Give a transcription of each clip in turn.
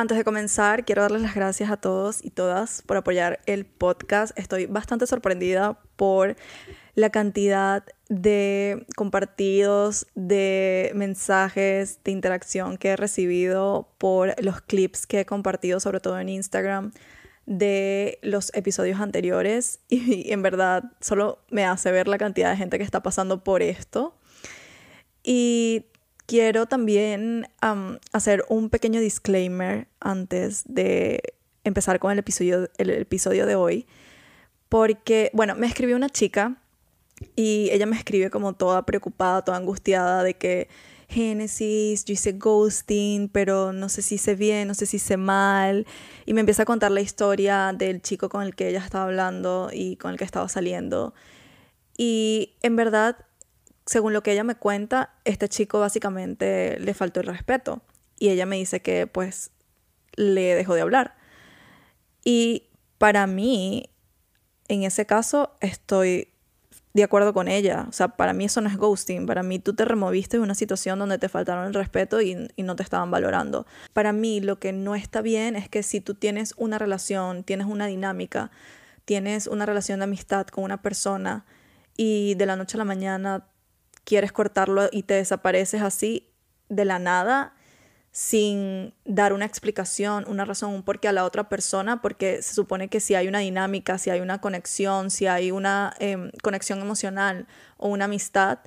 Antes de comenzar, quiero darles las gracias a todos y todas por apoyar el podcast. Estoy bastante sorprendida por la cantidad de compartidos, de mensajes, de interacción que he recibido por los clips que he compartido, sobre todo en Instagram, de los episodios anteriores. Y, en verdad solo me hace ver la cantidad de gente que está pasando por esto. Y quiero también hacer un pequeño disclaimer antes de empezar con el episodio, el episodio de hoy. Porque, bueno, me escribió una chica y ella me escribe como toda preocupada, toda angustiada de que Génesis, yo hice ghosting, pero no sé si hice bien, no sé si hice mal. Y me empieza a contar la historia del chico con el que ella estaba hablando y con el que estaba saliendo. Y en verdad, según lo que ella me cuenta, este chico básicamente le faltó el respeto. Y ella me dice que pues le dejó de hablar. Y para mí, en ese caso, estoy de acuerdo con ella. O sea, para mí eso no es ghosting. Para mí tú te removiste de una situación donde te faltaron el respeto y, y, no te estaban valorando. Para mí lo que no está bien es que si tú tienes una relación, tienes una dinámica, tienes una relación de amistad con una persona y de la noche a la mañana quieres cortarlo y te desapareces así de la nada, sin dar una explicación, una razón, un porqué a la otra persona, porque se supone que si hay una dinámica, si hay una conexión, si hay una em, conexión emocional o una amistad,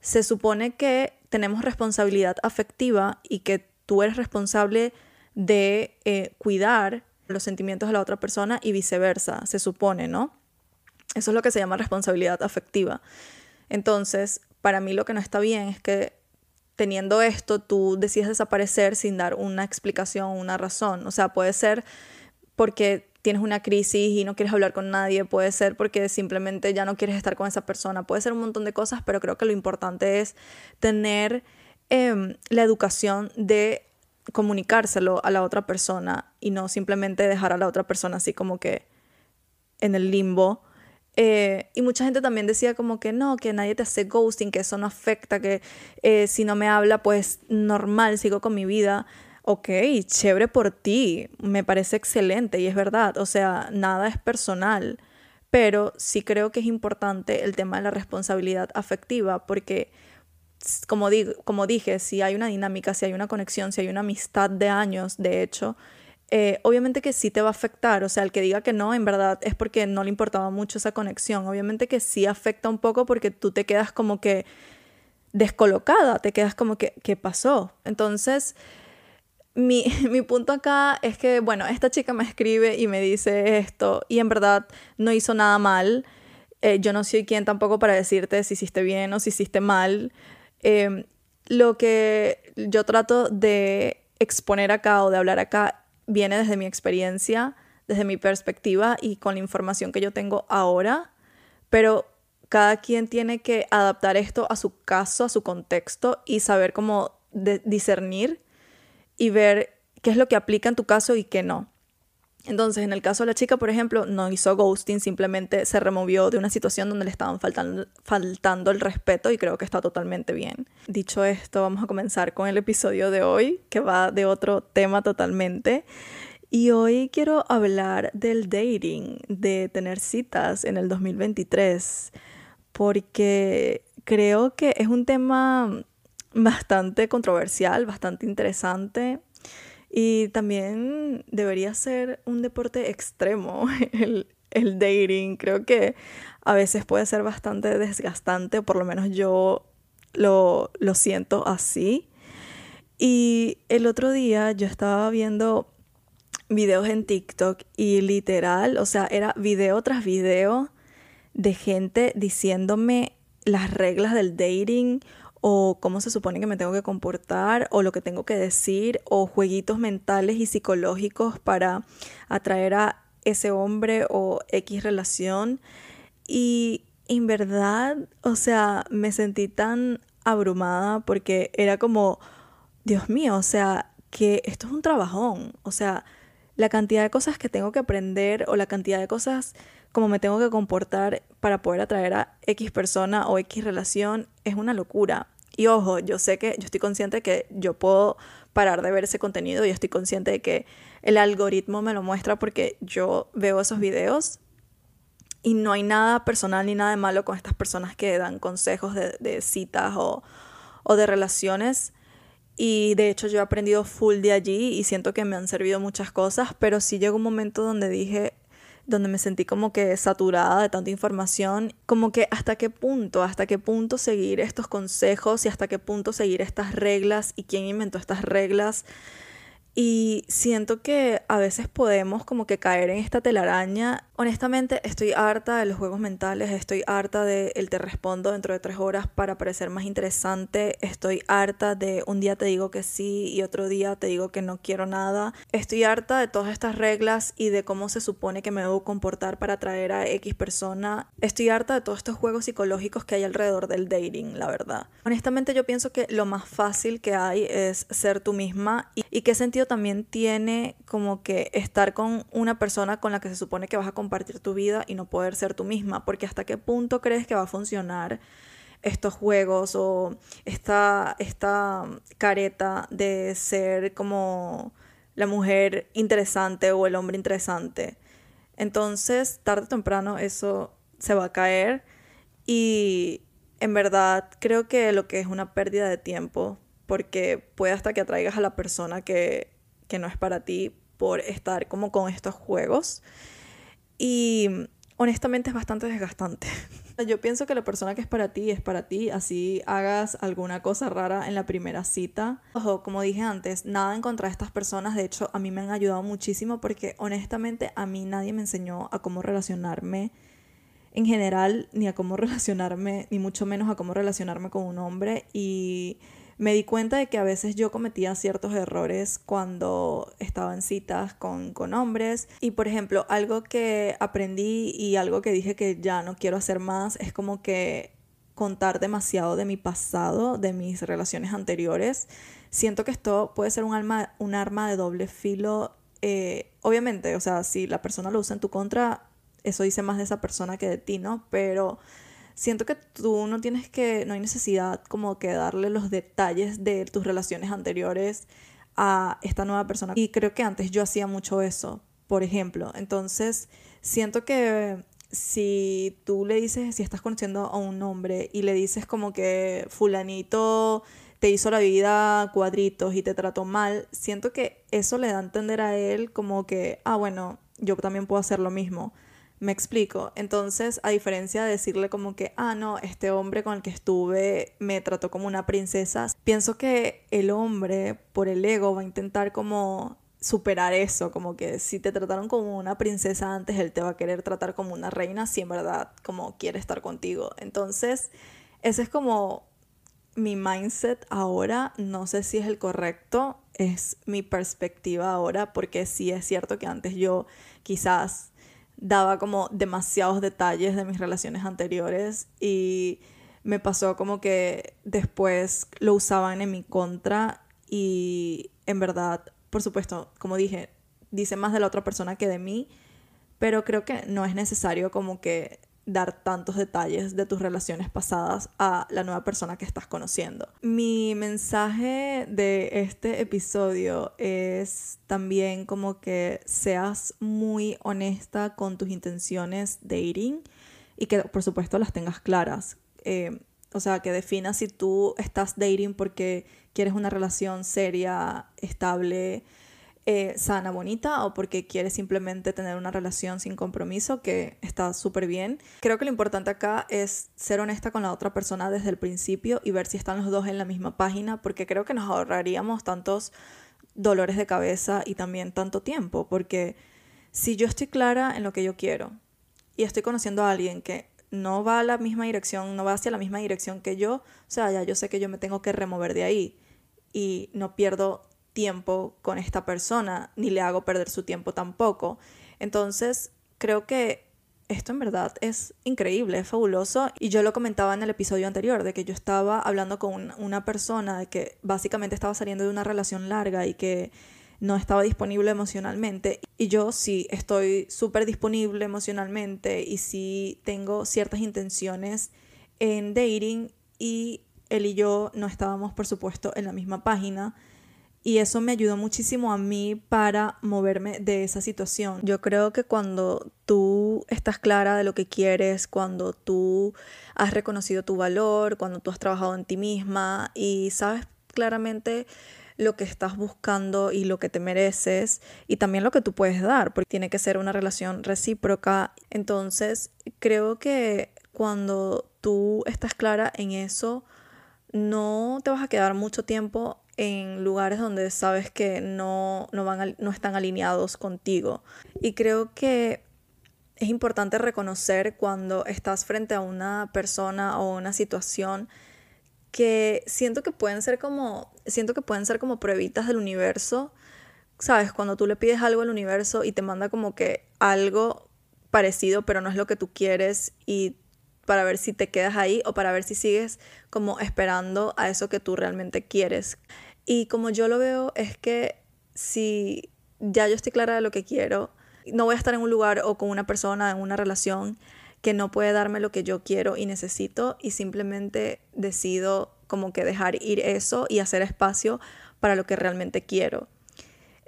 se supone que tenemos responsabilidad afectiva y que tú eres responsable de eh, cuidar los sentimientos de la otra persona y viceversa, se supone, ¿no? Eso es lo que se llama responsabilidad afectiva. Entonces, para mí lo que no está bien es que teniendo esto, tú decides desaparecer sin dar una explicación, una razón. O sea, puede ser porque tienes una crisis y no quieres hablar con nadie, puede ser porque simplemente ya no quieres estar con esa persona, puede ser un montón de cosas, pero creo que lo importante es tener em, la educación de comunicárselo a la otra persona y no simplemente dejar a la otra persona así como que en el limbo eh, y mucha gente también decía como que no, que nadie te hace ghosting, que eso no afecta, que eh, si no me habla, pues normal, sigo con mi vida. Ok, chévere por ti, me parece excelente y es verdad, o sea, nada es personal, pero sí creo que es importante el tema de la responsabilidad afectiva porque, como, digo, como dije, si hay una dinámica, si hay una conexión, si hay una amistad de años, de hecho, eh, obviamente que sí te va a afectar, o sea, el que diga que no, en verdad es porque no le importaba mucho esa conexión, obviamente que sí afecta un poco porque tú te quedas como que descolocada, te quedas como que, ¿qué pasó? Entonces, mi, mi, punto acá es que, bueno, esta chica me escribe y me dice esto y en verdad no hizo nada mal, eh, yo no soy quien tampoco para decirte si hiciste bien o si hiciste mal. Em, lo que yo trato de exponer acá o de hablar acá viene desde mi experiencia, desde mi perspectiva y con la información que yo tengo ahora, pero cada quien tiene que adaptar esto a su caso, a su contexto y saber cómo discernir y ver qué es lo que aplica en tu caso y qué no. Entonces, en el caso de la chica, por ejemplo, no hizo ghosting, simplemente se removió de una situación donde le estaban faltando, faltando el respeto y creo que está totalmente bien. Dicho esto, vamos a comenzar con el episodio de hoy, que va de otro tema totalmente. Y hoy quiero hablar del dating, de tener citas en el 2023, porque creo que es un tema bastante controversial, bastante interesante y también debería ser un deporte extremo el, el dating. Creo que a veces puede ser bastante desgastante, por lo menos yo lo, lo siento así. Y el otro día yo estaba viendo videos en TikTok y literal, o sea, era video tras video de gente diciéndome las reglas del dating o cómo se supone que me tengo que comportar o lo que tengo que decir o jueguitos mentales y psicológicos para atraer a ese hombre o X relación. Y en verdad, o sea, me sentí tan abrumada porque era como, Dios mío, o sea, que esto es un trabajón, o sea, la cantidad de cosas que tengo que aprender o la cantidad de cosas como me tengo que comportar para poder atraer a X persona o X relación es una locura. Y ojo, yo sé que yo estoy consciente de que yo puedo parar de ver ese contenido y estoy consciente de que el algoritmo me lo muestra porque yo veo esos videos y no hay nada personal ni nada de malo con estas personas que dan consejos de, citas o, o de relaciones. Y de hecho yo he aprendido full de allí y siento que me han servido muchas cosas, pero sí llegó un momento donde dije, donde me sentí como que saturada de tanta información, como que hasta qué punto, hasta qué punto seguir estos consejos y hasta qué punto seguir estas reglas y quién inventó estas reglas y siento que a veces podemos como que caer en esta telaraña. Honestamente, estoy harta de los juegos mentales, estoy harta de el te respondo dentro de tres horas para parecer más interesante, estoy harta de un día te digo que sí y otro día te digo que no quiero nada. Estoy harta de todas estas reglas y de cómo se supone que me debo comportar para atraer a X persona. Estoy harta de todos estos juegos psicológicos que hay alrededor del dating, la verdad. Honestamente, yo pienso que lo más fácil que hay es ser tú misma y, y qué sentido también tiene como que estar con una persona con la que se supone que vas a compartir tu vida y no poder ser tú misma, porque hasta qué punto crees que va a funcionar estos juegos o esta, esta careta de ser como la mujer interesante o el hombre interesante. Entonces, tarde o temprano eso se va a caer y en verdad creo que lo que es una pérdida de tiempo porque puede hasta que atraigas a la persona que que no es para ti por estar como con estos juegos. Y honestamente es bastante desgastante. Yo pienso que la persona que es para ti es para ti, así hagas alguna cosa rara en la primera cita. Ojo, como dije antes, nada en contra de estas personas, de hecho a mí me han ayudado muchísimo porque honestamente a mí nadie me enseñó a cómo relacionarme en general, ni a cómo relacionarme, ni mucho menos a cómo relacionarme con un hombre y me di cuenta de que a veces yo cometía ciertos errores cuando estaba en citas con, con, hombres. Y por ejemplo, algo que aprendí y algo que dije que ya no quiero hacer más es como que contar demasiado de mi pasado, de mis relaciones anteriores. Siento que esto puede ser un, alma, un arma de doble filo. Eh, obviamente, o sea, si la persona lo usa en tu contra, eso dice más de esa persona que de ti, ¿no? Pero siento que tú no tienes que, no hay necesidad como que darle los detalles de tus relaciones anteriores a esta nueva persona. Y creo que antes yo hacía mucho eso, por ejemplo. Entonces, siento que si tú le dices, si estás conociendo a un hombre y le dices como que fulanito te hizo la vida cuadritos y te trató mal, siento que eso le da a entender a él como que, ah, bueno, yo también puedo hacer lo mismo. Me explico. Entonces, a diferencia de decirle como que, ah, no, este hombre con el que estuve me trató como una princesa, pienso que el hombre, por el ego, va a intentar como superar eso, como que si te trataron como una princesa antes, él te va a querer tratar como una reina si en verdad como quiere estar contigo. Entonces, ese es como mi mindset ahora, no sé si es el correcto, es mi perspectiva ahora, porque sí es cierto que antes yo quizás daba como demasiados detalles de mis relaciones anteriores y me pasó como que después lo usaban en mi contra y en verdad, por supuesto, como dije, dice más de la otra persona que de mí, pero creo que no es necesario como que dar tantos detalles de tus relaciones pasadas a la nueva persona que estás conociendo. Mi mensaje de este episodio es también como que seas muy honesta con tus intenciones dating y que por supuesto las tengas claras. Eh, o sea, que definas si tú estás dating porque quieres una relación seria, estable, eh, sana, bonita o porque quieres simplemente tener una relación sin compromiso, que está súper bien. Creo que lo importante acá es ser honesta con la otra persona desde el principio y ver si están los dos en la misma página, porque creo que nos ahorraríamos tantos dolores de cabeza y también tanto tiempo, porque si yo estoy clara en lo que yo quiero y estoy conociendo a alguien que no va a la misma dirección, no va hacia la misma dirección que yo, o sea, ya yo sé que yo me tengo que remover de ahí y no pierdo tiempo con esta persona, ni le hago perder su tiempo tampoco. Entonces, creo que esto en verdad es increíble, es fabuloso. Y yo lo comentaba en el episodio anterior, de que yo estaba hablando con una persona que básicamente estaba saliendo de una relación larga y que no estaba disponible emocionalmente. Y yo sí estoy súper disponible emocionalmente y sí tengo ciertas intenciones en dating y él y yo no estábamos, por supuesto, en la misma página. Y eso me ayudó muchísimo a mí para moverme de esa situación. Yo creo que cuando tú estás clara de lo que quieres, cuando tú has reconocido tu valor, cuando tú has trabajado en ti misma y sabes claramente lo que estás buscando y lo que te mereces y también lo que tú puedes dar, porque tiene que ser una relación recíproca. Entonces, creo que cuando tú estás clara en eso, no te vas a quedar mucho tiempo en lugares donde sabes que no, no, van no están alineados contigo. Y creo que es importante reconocer cuando estás frente a una persona o una situación que siento que pueden ser como siento que pueden ser como pruebitas del universo. ¿Sabes? Cuando tú le pides algo al universo y te manda como que algo parecido, pero no es lo que tú quieres y para ver si te quedas ahí o para ver si sigues como esperando a eso que tú realmente quieres. Y como yo lo veo es que si ya yo estoy clara de lo que quiero, no voy a estar en un lugar o con una persona, en una relación que no puede darme lo que yo quiero y necesito y simplemente decido como que dejar ir eso y hacer espacio para lo que realmente quiero.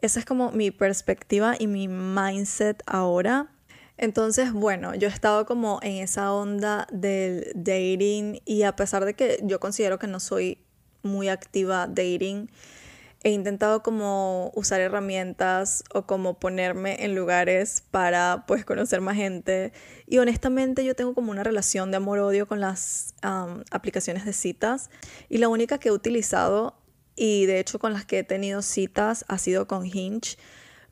Esa es como mi perspectiva y mi mindset ahora. Entonces, bueno, yo he estado como en esa onda del dating y a pesar de que yo considero que no soy muy activa dating, he intentado como usar herramientas o como ponerme en lugares para pues conocer más gente. Y honestamente yo tengo como una relación de amor-odio con las aplicaciones de citas. Y la única que he utilizado y de hecho con las que he tenido citas ha sido con Hinge.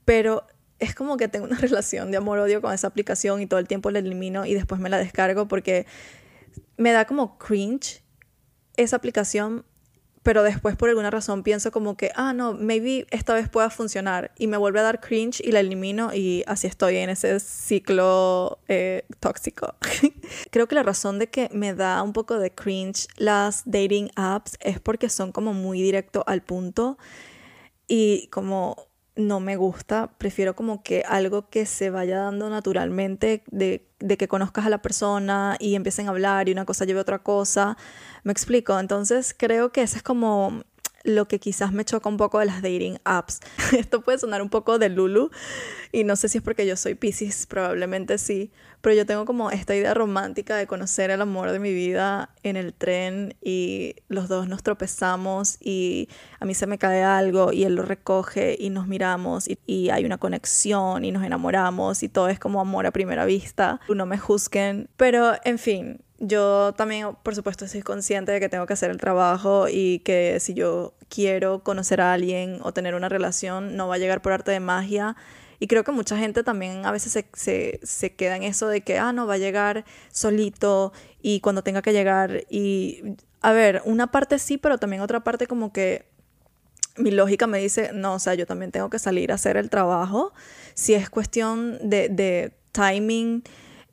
Pero es como que tengo una relación de amor-odio con esa aplicación y todo el tiempo la elimino y después me la descargo porque me da como cringe esa aplicación pero después por alguna razón pienso como que, ah, no, maybe esta vez pueda funcionar y me vuelve a dar cringe y la elimino y así estoy en ese ciclo eh, tóxico. Creo que la razón de que me da un poco de cringe las dating apps es porque son como muy directo al punto y como no me gusta, prefiero como que algo que se vaya dando naturalmente, de, de, que conozcas a la persona y empiecen a hablar y una cosa lleve a otra cosa, me explico, entonces creo que ese es como lo que quizás me choca un poco de las dating apps. Esto puede sonar un poco de Lulu y no sé si es porque yo soy Pisces, probablemente sí, pero yo tengo como esta idea romántica de conocer el amor de mi vida en el tren y los dos nos tropezamos y a mí se me cae algo y él lo recoge y nos miramos y, hay una conexión y nos enamoramos y todo es como amor a primera vista. No me juzguen, pero en fin, yo también, por supuesto, soy consciente de que tengo que hacer el trabajo y que si yo quiero conocer a alguien o tener una relación, no va a llegar por arte de magia. Y creo que mucha gente también a veces se, se, se queda en eso de que, ah, no, va a llegar solito y cuando tenga que llegar. Y, a ver, una parte sí, pero también otra parte como que mi lógica me dice, no, o sea, yo también tengo que salir a hacer el trabajo. Si es cuestión de, de timing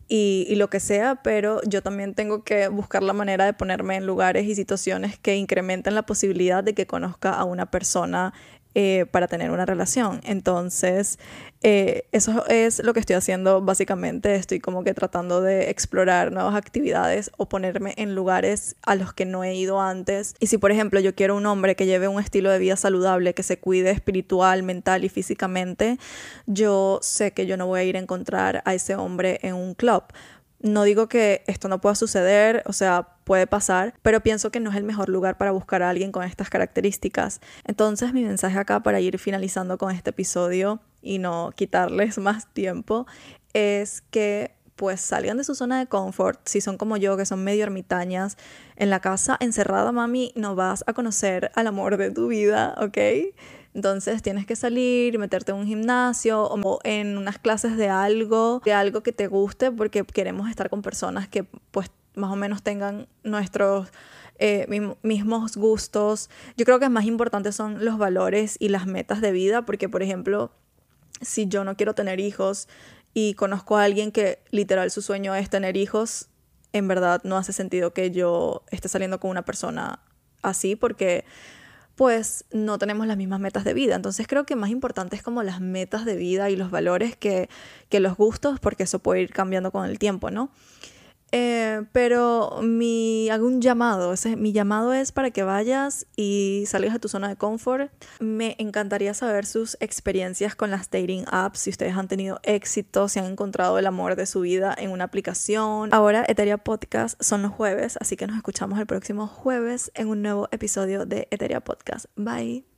y, lo que sea, pero yo también tengo que buscar la manera de ponerme en lugares y situaciones que incrementen la posibilidad de que conozca a una persona eh, para tener una relación. Entonces, eh, eso es lo que estoy haciendo básicamente. Estoy como que tratando de explorar nuevas actividades o ponerme en lugares a los que no he ido antes. Y si, por ejemplo, yo quiero un hombre que lleve un estilo de vida saludable, que se cuide espiritual, mental y físicamente, yo sé que yo no voy a ir a encontrar a ese hombre en un club no digo que esto no pueda suceder, o sea, puede pasar, pero pienso que no es el mejor lugar para buscar a alguien con estas características. Entonces mi mensaje acá para ir finalizando con este episodio y no quitarles más tiempo es que pues salgan de su zona de confort, si son como yo, que son medio ermitañas, en la casa encerrada, mami, no vas a conocer al amor de tu vida, ¿ok? Entonces tienes que salir, meterte en un gimnasio o en unas clases de algo, de algo que te guste, porque queremos estar con personas que pues más o menos tengan nuestros eh, mismos gustos. Yo creo que más importante son los valores y las metas de vida, porque por ejemplo, si yo no quiero tener hijos y conozco a alguien que literal su sueño es tener hijos, en verdad no hace sentido que yo esté saliendo con una persona así, porque pues no tenemos las mismas metas de vida. Entonces creo que más importante es como las metas de vida y los valores que, que los gustos, porque eso puede ir cambiando con el tiempo, ¿no? Eh, pero mi, hago llamado, ese, mi llamado es para que vayas y salgas de tu zona de confort. Me encantaría saber sus experiencias con las dating apps, si ustedes han tenido éxito, si han encontrado el amor de su vida en una aplicación. Ahora Eteria Podcast son los jueves, así que nos escuchamos el próximo jueves en un nuevo episodio de Eteria Podcast. Bye.